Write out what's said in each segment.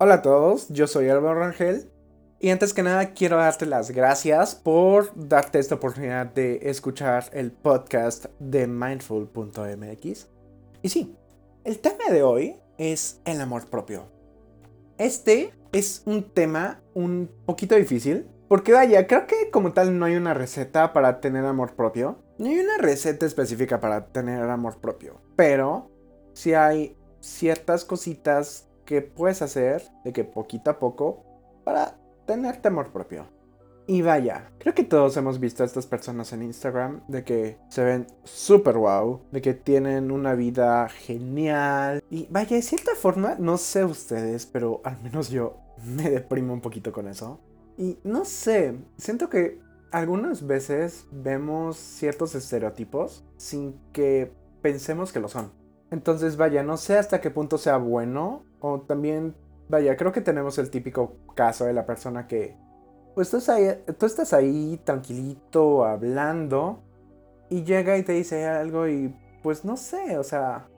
Hola a todos, yo soy Álvaro Rangel y antes que nada quiero darte las gracias por darte esta oportunidad de escuchar el podcast de mindful.mx. Y sí, el tema de hoy es el amor propio. Este es un tema un poquito difícil porque vaya, creo que como tal no hay una receta para tener amor propio. No hay una receta específica para tener amor propio, pero sí hay ciertas cositas que puedes hacer de que poquito a poco para tener temor propio. Y vaya, creo que todos hemos visto a estas personas en Instagram de que se ven súper wow, de que tienen una vida genial. Y vaya, de cierta forma, no sé ustedes, pero al menos yo me deprimo un poquito con eso. Y no sé, siento que algunas veces vemos ciertos estereotipos sin que pensemos que lo son. Entonces, vaya, no sé hasta qué punto sea bueno o también, vaya, creo que tenemos el típico caso de la persona que, pues tú estás ahí, tú estás ahí tranquilito, hablando, y llega y te dice algo y, pues no sé, o sea,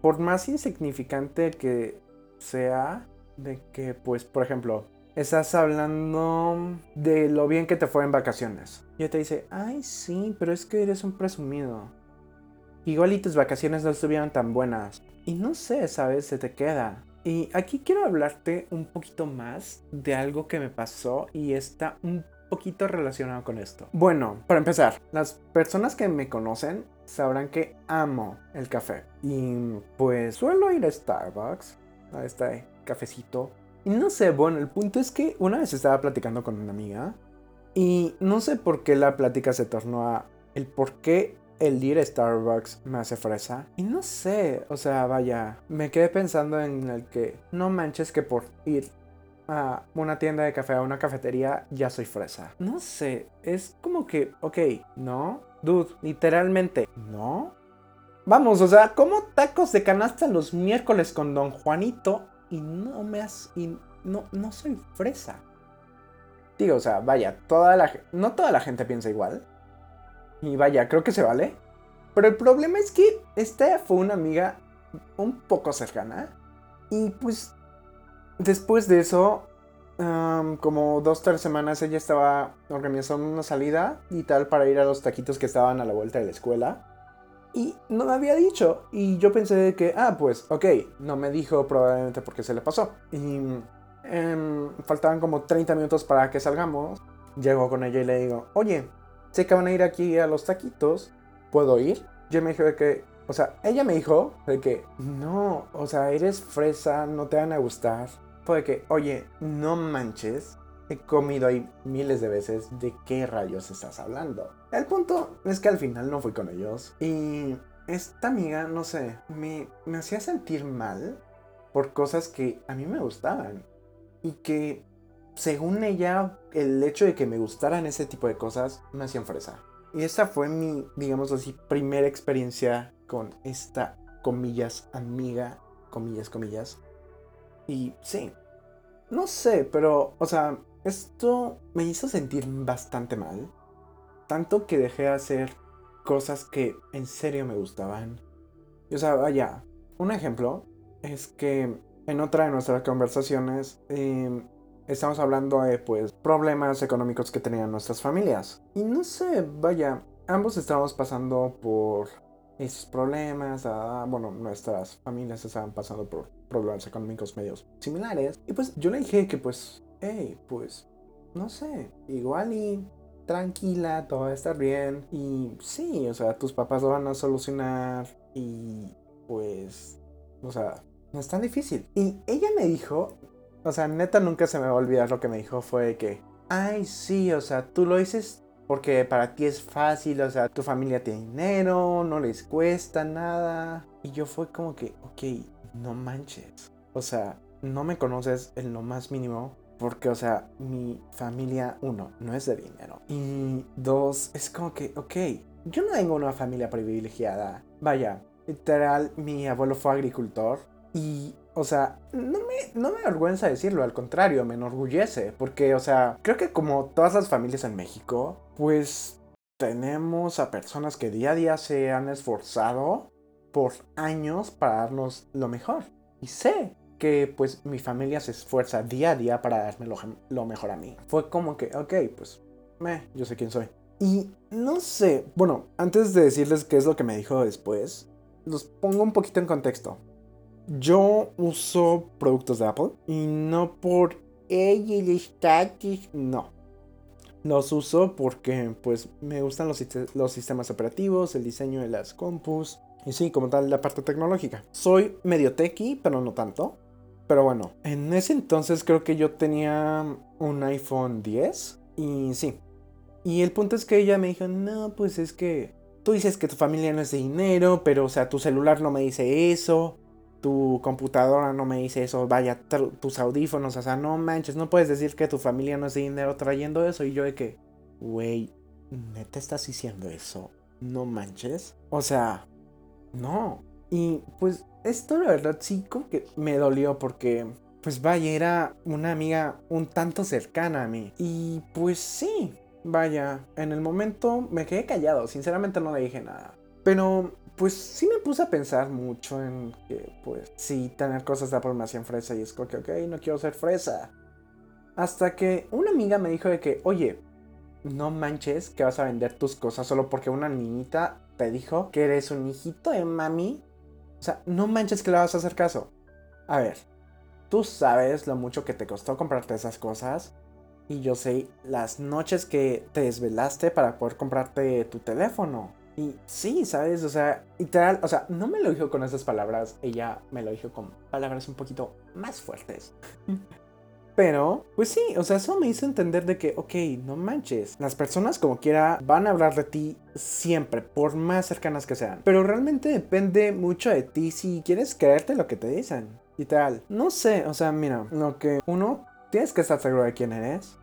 por más insignificante que sea, de que, pues, por ejemplo, estás hablando de lo bien que te fue en vacaciones. Y te dice, ay, sí, pero es que eres un presumido. Igual y tus vacaciones no estuvieron tan buenas. Y no sé, ¿sabes? Se te queda. Y aquí quiero hablarte un poquito más de algo que me pasó y está un poquito relacionado con esto. Bueno, para empezar, las personas que me conocen sabrán que amo el café. Y pues suelo ir a Starbucks, a este cafecito. Y no sé, bueno, el punto es que una vez estaba platicando con una amiga y no sé por qué la plática se tornó a el por qué el ir a Starbucks me hace fresa. Y no sé, o sea, vaya, me quedé pensando en el que no manches que por ir a una tienda de café, a una cafetería, ya soy fresa. No sé, es como que, ok, no, dude, literalmente, no. Vamos, o sea, como tacos de canasta los miércoles con Don Juanito y no me has... y no, no soy fresa. Digo, o sea, vaya, toda la no toda la gente piensa igual. Y vaya, creo que se vale. Pero el problema es que esta fue una amiga un poco cercana. Y pues después de eso, como dos, tres semanas, ella estaba organizando una salida y tal para ir a los taquitos que estaban a la vuelta de la escuela. Y no me había dicho. Y yo pensé que, ah, pues, ok, no me dijo probablemente porque se le pasó. Y em, faltaban como 30 minutos para que salgamos. Llego con ella y le digo, oye, sé que van a ir aquí a los taquitos, ¿puedo ir? Yo me dijo de que, o sea, ella me dijo de que, no, o sea, eres fresa, no te van a gustar. Fue de que, oye, no manches, he comido ahí miles de veces, ¿de qué rayos estás hablando? El punto es que al final no fui con ellos y esta amiga, no sé, me hacía sentir mal por cosas que a mí me gustaban y que según ella, el hecho de que me gustaran ese tipo de cosas me hacían fresa. Y esta fue mi, digamos así, primera experiencia con esta, comillas, amiga, comillas, comillas. Y sí, no sé, pero, o sea, esto me hizo sentir bastante mal. Tanto que dejé de hacer cosas que en serio me gustaban. Y, o sea, vaya, un ejemplo es que en otra de nuestras conversaciones eh, estamos hablando de pues problemas económicos que tenían nuestras familias. Y no sé, vaya, ambos estábamos pasando por esos problemas, ah, bueno, nuestras familias estaban pasando por problemas económicos medios similares. Y pues yo le dije que pues, hey, pues, no sé, igual y tranquila, todo va a estar bien. Y sí, o sea, tus papás lo van a solucionar y pues, o sea, no es tan difícil. Y ella me dijo o sea, neta nunca se me va a olvidar lo que me dijo fue que, ay, sí, o sea, tú lo dices porque para ti es fácil, o sea, tu familia tiene dinero, no les cuesta nada. Y yo fue como que, ok, no manches. O sea, no me conoces en lo más mínimo. Porque, o sea, mi familia, uno, no es de dinero. Y dos, es como que, ok, yo no tengo una familia privilegiada. Vaya, literal, mi abuelo fue agricultor. Y o sea, no me, no me decirlo, al contrario, me enorgullece. Porque, o sea, creo que como todas las familias en México, pues tenemos a personas que día a día se han esforzado por años para darnos lo mejor. Y sé que pues mi familia se esfuerza día a día para darme lo, mejor a mí. Fue como que, ok, pues, me, yo sé quién soy. Y no sé, bueno, antes de decirles qué es lo que me dijo después, los pongo un poquito en contexto. Yo uso productos de Apple y no por el status, no. Los uso porque pues me gustan los, los sistemas operativos, el diseño de las compus y sí, como tal la parte tecnológica. Soy medio techie, pero no tanto. Pero bueno, en ese entonces creo que yo tenía un iPhone 10 y sí. Y el punto es que ella me dijo, no, pues es que tú dices que tu familia no es de dinero, pero o sea, tu celular no me dice eso, tu computadora no me dice eso, vaya, tus audífonos, o sea, no manches, no puedes decir que tu familia no es dinero trayendo eso. Y yo de que, güey, ¿neta estás diciendo eso? No manches. O sea, no. Y pues esto la verdad sí como que me dolió porque pues vaya, era una amiga un tanto cercana a mí. Y pues sí, vaya, en el momento me quedé callado, sinceramente no le dije nada. Pero pues sí me puse a pensar mucho en que pues sí, tener cosas de hacían fresa y es como que, ok, no quiero ser fresa. Hasta que una amiga me dijo de que, oye, no manches que vas a vender tus cosas solo porque una niñita te dijo que eres un hijito de mami o sea, no manches que le vas a hacer caso. A ver, tú sabes lo mucho que te costó comprarte esas cosas. Y yo sé las noches que te desvelaste para poder comprarte tu teléfono. Y sí, ¿sabes? O sea, literal, o sea, no me lo dijo con esas palabras, ella me lo dijo con palabras un poquito más fuertes. Pero, pues sí, o sea, eso me hizo entender de que, ok, no manches, las personas como quiera van a hablar de ti siempre, por más cercanas que sean. Pero realmente depende mucho de ti si quieres creerte lo que te dicen. Y tal. No sé, o sea, mira, lo que uno, tienes que estar seguro de quién eres.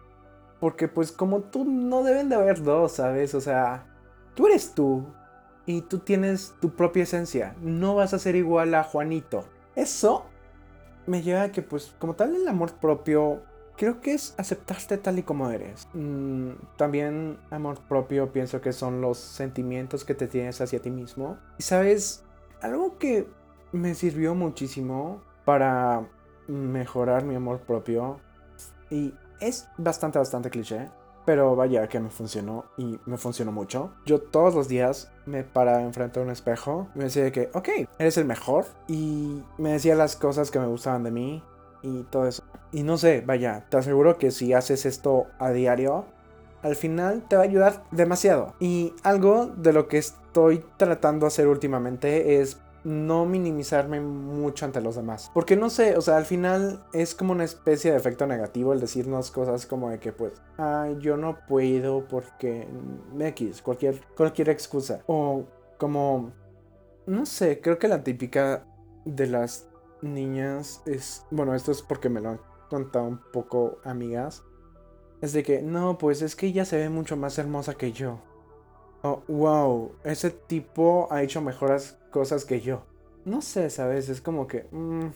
Porque pues como tú no deben de haber dos, ¿sabes? O sea, tú eres tú. Y tú tienes tu propia esencia. No vas a ser igual a Juanito. Eso me lleva a que pues como tal el amor propio creo que es aceptarte tal y como eres. Mm, también amor propio pienso que son los sentimientos que te tienes hacia ti mismo. Y sabes, algo que me sirvió muchísimo para mejorar mi amor propio y es bastante, bastante cliché. Pero vaya que me funcionó y me funcionó mucho. Yo todos los días me paraba enfrente de un espejo y me decía que, ok, eres el mejor. Y me decía las cosas que me gustaban de mí y todo eso. Y no sé, vaya, te aseguro que si haces esto a diario, al final te va a ayudar demasiado. Y algo de lo que estoy tratando de hacer últimamente es no minimizarme mucho ante los demás. Porque no sé, o sea, al final es como una especie de efecto negativo el decirnos cosas como de que pues, ay, yo no puedo porque X, cualquier, cualquier excusa. O como, no sé, creo que la típica de las niñas es, bueno, esto es porque me lo han contado un poco amigas. Es de que, no, pues es que ella se ve mucho más hermosa que yo. Oh, wow, ese tipo ha hecho mejores cosas que yo. No sé, ¿sabes? Es como que... Mm,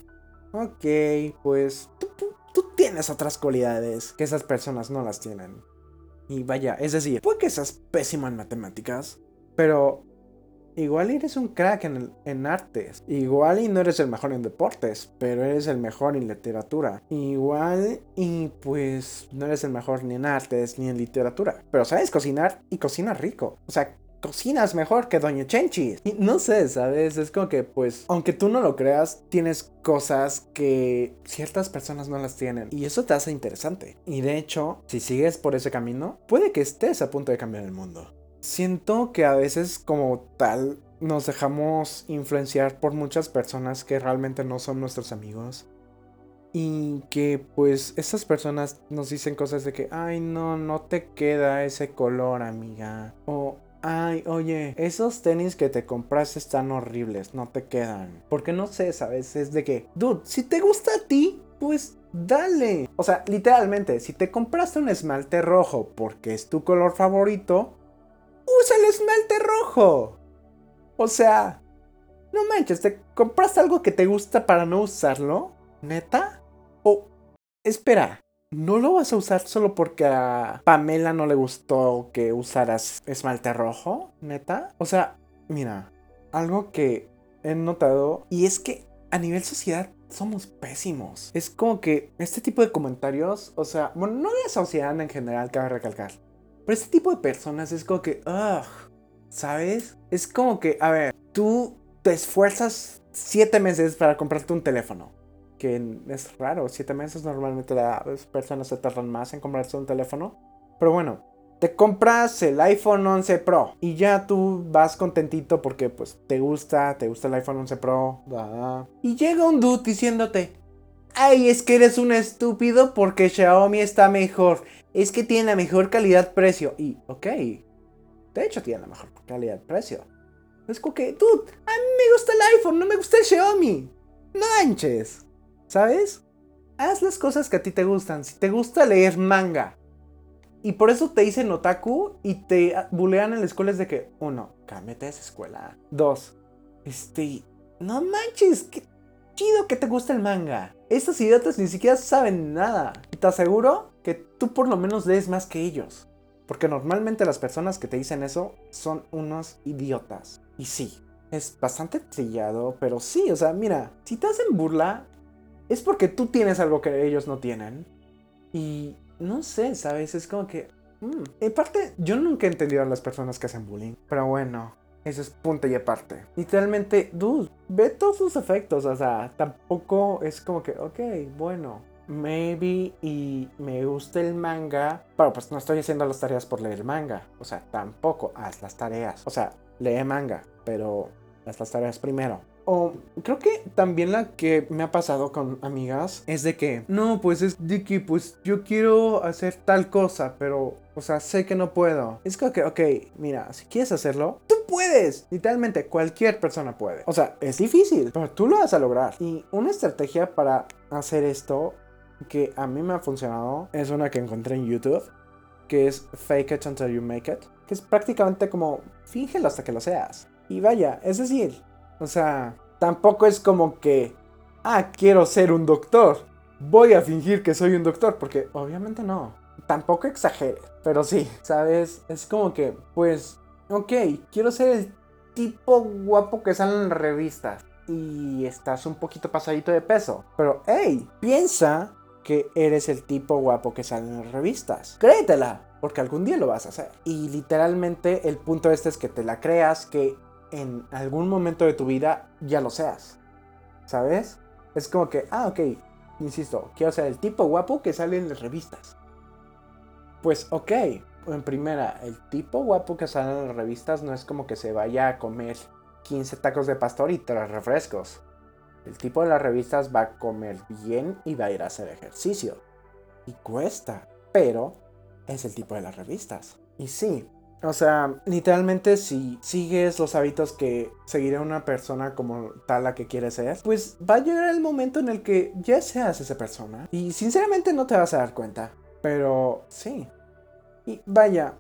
ok, pues tú, tú, tienes otras cualidades que esas personas no las tienen. Y vaya, es decir, puede que seas pésimo en matemáticas, pero igual eres un crack en, en, artes. Igual y no eres el mejor en deportes, pero eres el mejor en literatura. Igual y pues no eres el mejor ni en artes ni en literatura. Pero sabes cocinar y cocinas rico. O sea, cocinas mejor que Doña Chenchi. Y no sé, ¿sabes? Es como que, pues, aunque tú no lo creas, tienes cosas que ciertas personas no las tienen. Y eso te hace interesante. Y de hecho, si sigues por ese camino, puede que estés a punto de cambiar el mundo. Siento que a veces como tal nos dejamos influenciar por muchas personas que realmente no son nuestros amigos. Y que pues esas personas nos dicen cosas de que, ay no, no te queda ese color amiga. O Ay, oye, esos tenis que te compraste están horribles, no te quedan. Porque no sé, ¿sabes? Es de que, dude, si te gusta a ti, pues dale. O sea, literalmente, si te compraste un esmalte rojo porque es tu color favorito, el esmalte rojo. O sea, no manches, ¿te compraste algo que te gusta para no usarlo? ¿Neta? O, espera, ¿No lo vas a usar solo porque a Pamela no le gustó que usaras esmalte rojo? ¿Neta? O sea, mira, algo que he notado y es que a nivel sociedad somos pésimos. Es como que este tipo de comentarios, o sea, bueno, no de la sociedad en general, cabe recalcar. Pero este tipo de personas es como que, ugh, ¿sabes? Es como que, a ver, tú te esfuerzas siete meses para comprarte un teléfono. Que es raro, siete meses normalmente las personas se tardan más en comprarse un teléfono. Pero bueno, te compras el iPhone 11 Pro y ya tú vas contentito porque pues te gusta, te gusta el iPhone 11 Pro. Y llega un dude diciéndote, ay, es que eres un estúpido porque Xiaomi está mejor. Es que tiene la mejor calidad-precio. Y, ok, de hecho tiene la mejor calidad-precio. Es como que, dude, a mí me gusta el iPhone, no me gusta el Xiaomi. No manches. ¿Sabes? Haz las cosas que a ti te gustan. Si te gusta leer manga, y por eso te dicen otaku y te bulean en la escuela es de que, uno, cámbiate de esa escuela. Dos, este, no manches, qué chido que te gusta el manga. Estos idiotas ni siquiera saben nada. Te aseguro que tú por lo menos lees más que ellos. Porque normalmente las personas que te dicen eso son unos idiotas. Y sí, es bastante trillado, pero sí, o sea, mira, si te hacen burla, es porque tú tienes algo que ellos no tienen. Y no sé, ¿sabes? Es como que... Mm. En parte, yo nunca he entendido a las personas que hacen bullying. Pero bueno, eso es punto y aparte. Literalmente, dude, ve todos sus efectos. O sea, tampoco es como que, ok, bueno, maybe y me gusta el manga. Pero pues no estoy haciendo las tareas por leer manga. O sea, tampoco haz las tareas. O sea, lee manga, pero haz las tareas primero. O creo que también la que me ha pasado con amigas es de que, no, pues es de que, pues yo quiero hacer tal cosa, pero, o sea, sé que no puedo. Es como que, ok, mira, si quieres hacerlo, tú puedes. Literalmente, cualquier persona puede. O sea, es difícil, pero tú lo vas a lograr. Y una estrategia para hacer esto que a mí me ha funcionado es una que encontré en YouTube, que es fake it until you make it, que es prácticamente como fíngelo hasta que lo seas. Y vaya, es decir, o sea, tampoco es como que, ah, quiero ser un doctor. Voy a fingir que soy un doctor, porque obviamente no. Tampoco exagere, pero sí, ¿sabes? Es como que, pues, ok, quiero ser el tipo guapo que sale en revistas. Y estás un poquito pasadito de peso. Pero, hey, piensa que eres el tipo guapo que sale en revistas. Créetela, porque algún día lo vas a hacer. Y literalmente el punto este es que te la creas, que en algún momento de tu vida ya lo seas. ¿Sabes? Es como que, ah, ok, insisto, quiero ser el tipo guapo que sale en las revistas. Pues ok, en primera, el tipo guapo que sale en las revistas no es como que se vaya a comer 15 tacos de pastor y tres refrescos. El tipo de las revistas va a comer bien y va a ir a hacer ejercicio. Y cuesta, pero es el tipo de las revistas. Y sí, o sea, literalmente si sigues los hábitos que seguirá una persona como tal la que quiere ser, pues va a llegar el momento en el que ya seas esa persona. Y sinceramente no te vas a dar cuenta. Pero sí. Y vaya,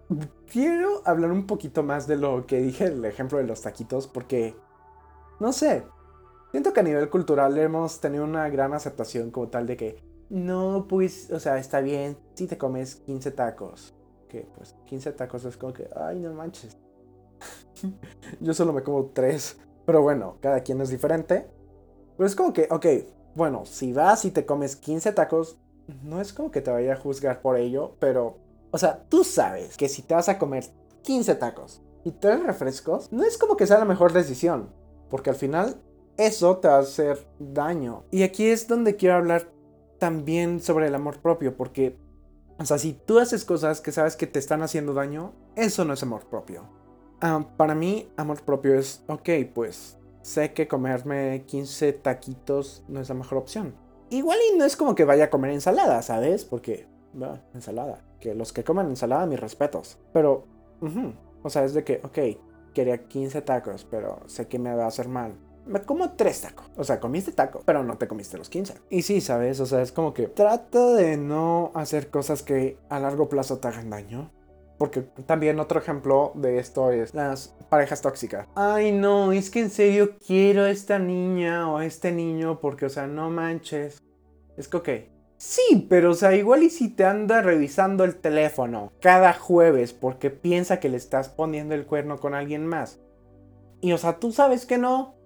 quiero hablar un poquito más de lo que dije, el ejemplo de los taquitos, porque, no sé, siento que a nivel cultural hemos tenido una gran aceptación como tal de que, no, pues, o sea, está bien si te comes 15 tacos que pues 15 tacos es como que, ay, no manches. Yo solo me como 3. Pero bueno, cada quien es diferente. Pero es como que, ok, bueno, si vas y te comes 15 tacos, no es como que te vaya a juzgar por ello, pero, o sea, tú sabes que si te vas a comer 15 tacos y 3 refrescos, no es como que sea la mejor decisión, porque al final eso te va a hacer daño. Y aquí es donde quiero hablar también sobre el amor propio, porque o sea, si tú haces cosas que sabes que te están haciendo daño, eso no es amor propio. Ah, para mí, amor propio es, ok, pues sé que comerme 15 taquitos no es la mejor opción. Igual y no es como que vaya a comer ensalada, ¿sabes? Porque, bueno, ensalada. Que los que coman ensalada, mis respetos. Pero, o sea, es de que, ok, quería 15 tacos, pero sé que me va a hacer mal me como tres tacos. O sea, comiste taco, pero no te comiste los 15. Y sí, ¿sabes? O sea, es como que trata de no hacer cosas que a largo plazo te hagan daño. Porque también otro ejemplo de esto es las parejas tóxicas. Ay, no, es que en serio quiero a esta niña o a este niño porque, o sea, no manches. Es que, ok. Sí, pero o sea, igual y si te anda revisando el teléfono cada jueves porque piensa que le estás poniendo el cuerno con alguien más. Y o sea, tú sabes que no,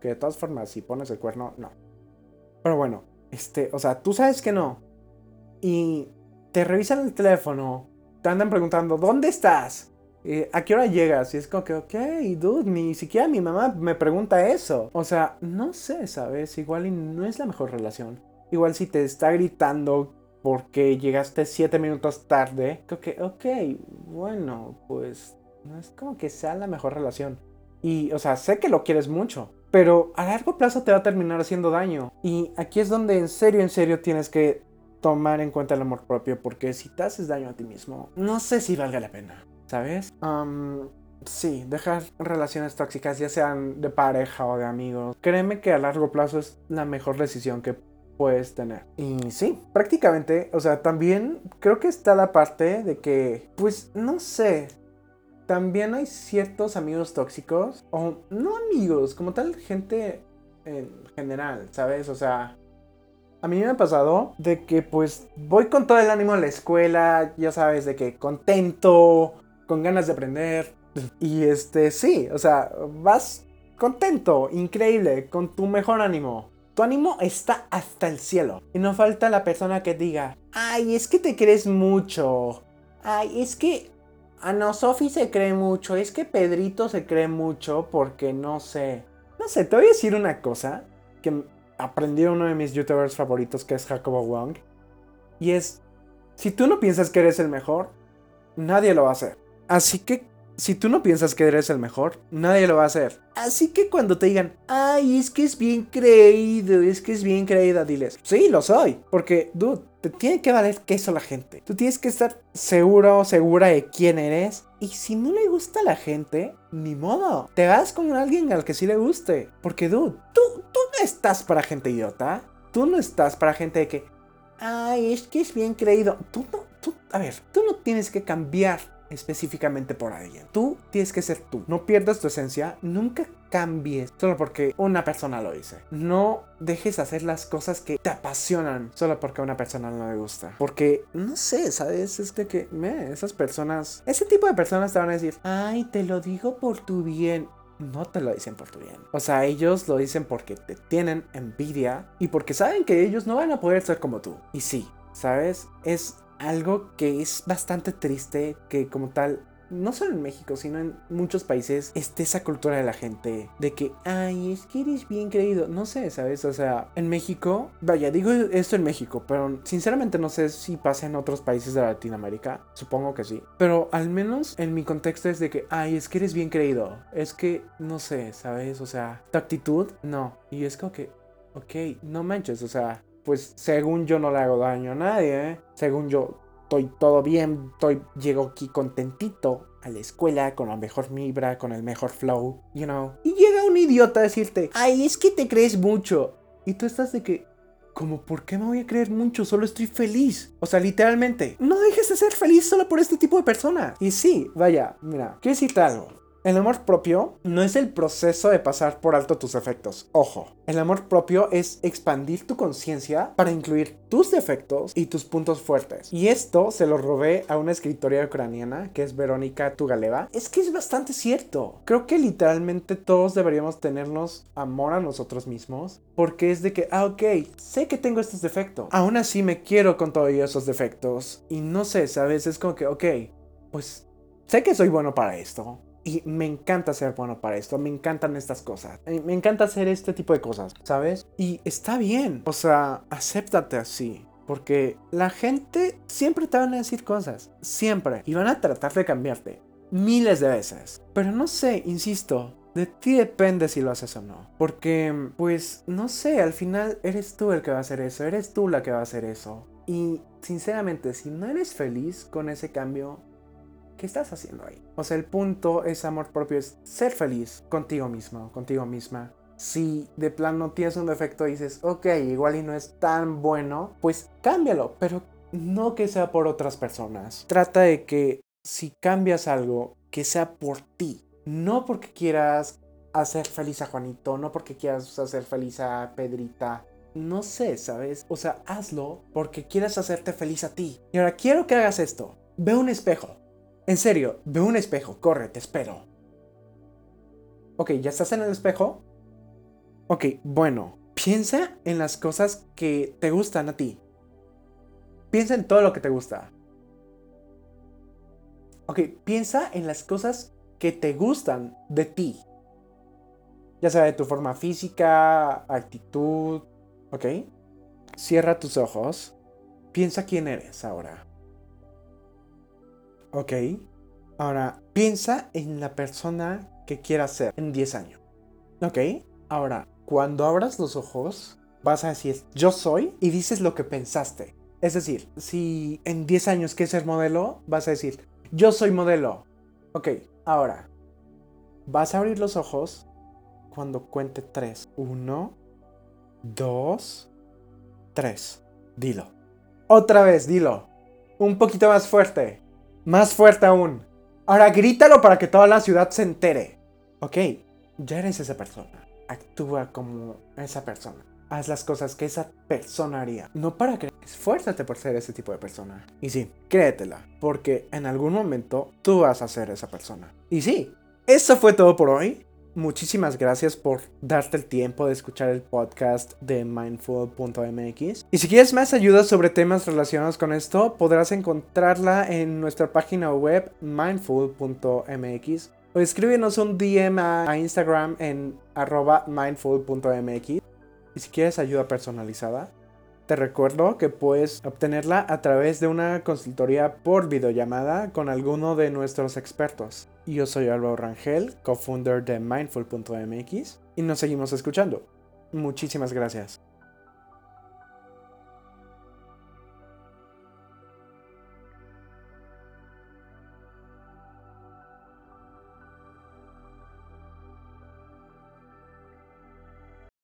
que de todas formas, si pones el cuerno, no. Pero bueno, este, o sea, tú sabes que no. Y te revisan el teléfono, te andan preguntando, ¿dónde estás? Eh, ¿A qué hora llegas? Y es como que, ok, dude, ni siquiera mi mamá me pregunta eso. O sea, no sé, ¿sabes? Igual no es la mejor relación. Igual si te está gritando porque llegaste 7 minutos tarde, creo que, ok, bueno, pues no es como que sea la mejor relación. Y, o sea, sé que lo quieres mucho, pero a largo plazo te va a terminar haciendo daño. Y aquí es donde en serio, en serio tienes que tomar en cuenta el amor propio, porque si te haces daño a ti mismo, no sé si valga la pena, ¿sabes? sí, dejar relaciones tóxicas, ya sean de pareja o de amigos, créeme que a largo plazo es la mejor decisión que puedes tener. Y sí, prácticamente, o sea, también creo que está la parte de que, pues, no sé, también hay ciertos amigos tóxicos, o no amigos, como tal, gente en general, ¿sabes? O sea, a mí me ha pasado de que pues voy con todo el ánimo a la escuela, ya sabes, de que contento, con ganas de aprender. Y este, sí, o sea, vas contento, increíble, con tu mejor ánimo. Tu ánimo está hasta el cielo. Y no falta la persona que diga, ay, es que te crees mucho. Ay, es que Ah, no, Sofi se cree mucho. Es que Pedrito se cree mucho porque no sé. No sé, te voy a decir una cosa que aprendí uno de mis youtubers favoritos que es Jacobo Wong. Y es, si tú no piensas que eres el mejor, nadie lo va a hacer. Así que si tú no piensas que eres el mejor, nadie lo va a hacer. Así que cuando te digan, ay, es que es bien creído, es que es bien creída, diles, sí, lo soy. Porque, dude, te tiene que valer queso la gente. Tú tienes que estar seguro o segura de quién eres. Y si no le gusta a la gente, ni modo. Te vas con alguien al que sí le guste. Porque, dude, tú, tú no estás para gente idiota. Tú no estás para gente de que, ay, es que es bien creído. Tú no, tú, a ver, tú no tienes que cambiar específicamente por alguien. Tú tienes que ser tú. No pierdas tu esencia. Nunca cambies solo porque una persona lo dice. No dejes hacer las cosas que te apasionan solo porque a una persona no le gusta. Porque, no sé, ¿sabes? Es que, me, esas personas, ese tipo de personas te van a decir, ay, te lo digo por tu bien. No te lo dicen por tu bien. O sea, ellos lo dicen porque te tienen envidia y porque saben que ellos no van a poder ser como tú. Y sí, ¿sabes? Es algo que es bastante triste que como tal no solo en México, sino en muchos países, esté esa cultura de la gente de que, ay, es que eres bien creído. No sé, ¿sabes? O sea, en México, vaya, digo esto en México, pero sinceramente no sé si pasa en otros países de Latinoamérica. Supongo que sí. Pero al menos en mi contexto es de que, ay, es que eres bien creído. Es que, no sé, ¿sabes? O sea, tu actitud, no. Y es como que, ok, no manches, o sea, pues según yo no le hago daño a nadie, ¿eh? según yo estoy todo bien, estoy, llego aquí contentito a la escuela con la mejor vibra, con el mejor flow, you know. Y llega un idiota a decirte, ay, es que te crees mucho. Y tú estás de que, como, ¿por qué me voy a creer mucho? Solo estoy feliz. O sea, literalmente, no dejes de ser feliz solo por este tipo de personas. Y sí, vaya, mira, quiero decirte algo. El amor propio no es el proceso de pasar por alto tus defectos. Ojo, el amor propio es expandir tu conciencia para incluir tus defectos y tus puntos fuertes. Y esto se lo robé a una escritora ucraniana que es Verónica Tugaleva. Es que es bastante cierto. Creo que literalmente todos deberíamos tenernos amor a nosotros mismos porque es de que, ah, ok, sé que tengo estos defectos. Aún así me quiero con todos esos defectos. Y no sé, ¿sabes? Es como que, ok, pues sé que soy bueno para esto y me encanta ser bueno para esto, me encantan estas cosas, eh, me encanta hacer este tipo de cosas, ¿sabes? Y está bien, o sea, acéptate así. Porque la gente siempre te van a decir cosas, siempre. Y van a tratar de cambiarte miles de veces. Pero no sé, insisto, de ti depende si lo haces o no. Porque, pues, no sé, al final eres tú el que va a hacer eso, eres tú la que va a hacer eso. Y sinceramente, si no eres feliz con ese cambio, ¿qué estás haciendo ahí? O sea, el punto es amor propio, es ser feliz contigo mismo, contigo misma. Si de plano tienes un defecto y dices, ok, igual y no es tan bueno, pues cámbialo, pero no que sea por otras personas. Trata de que si cambias algo, que sea por ti, no porque quieras hacer feliz a Juanito, no porque quieras hacer feliz a Pedrita, no sé, ¿sabes? O sea, hazlo porque quieras hacerte feliz a ti. Y ahora quiero que hagas esto. Ve un espejo. En serio, ve un espejo, corre, te espero. Ok, ¿ya estás en el espejo? Ok, bueno, piensa en las cosas que te gustan a ti. Piensa en todo lo que te gusta. Ok, piensa en las cosas que te gustan de ti. Ya sea de tu forma física, actitud, ¿ok? Cierra tus ojos. Piensa quién eres ahora. ¿Ok? Ahora, piensa en la persona que quieras ser en 10 años. ¿Ok? Ahora, cuando abras los ojos, vas a decir, yo soy, y dices lo que pensaste. Es decir, si en 10 años quieres ser modelo, vas a decir, yo soy modelo. Ok, ahora, vas a abrir los ojos cuando cuente 3. 1, 2, 3. Dilo. Otra vez, dilo. Un poquito más fuerte. Más fuerte aún. Ahora grítalo para que toda la ciudad se entere. Ok, ya eres esa persona. Actúa como esa persona. Haz las cosas que esa persona haría. No para que esfuérzate por ser ese tipo de persona. Y sí, créetela, porque en algún momento tú vas a ser esa persona. Y sí, eso fue todo por hoy. Muchísimas gracias por darte el tiempo de escuchar el podcast de mindful.mx. Y si quieres más ayuda sobre temas relacionados con esto, podrás encontrarla en nuestra página web mindful.mx o escríbenos un DM a Instagram en arroba mindful.mx. Y si quieres ayuda personalizada, te recuerdo que puedes obtenerla a través de una consultoría por videollamada con alguno de nuestros expertos. Yo soy Álvaro Rangel, co-founder de Mindful.mx, y nos seguimos escuchando. Muchísimas gracias.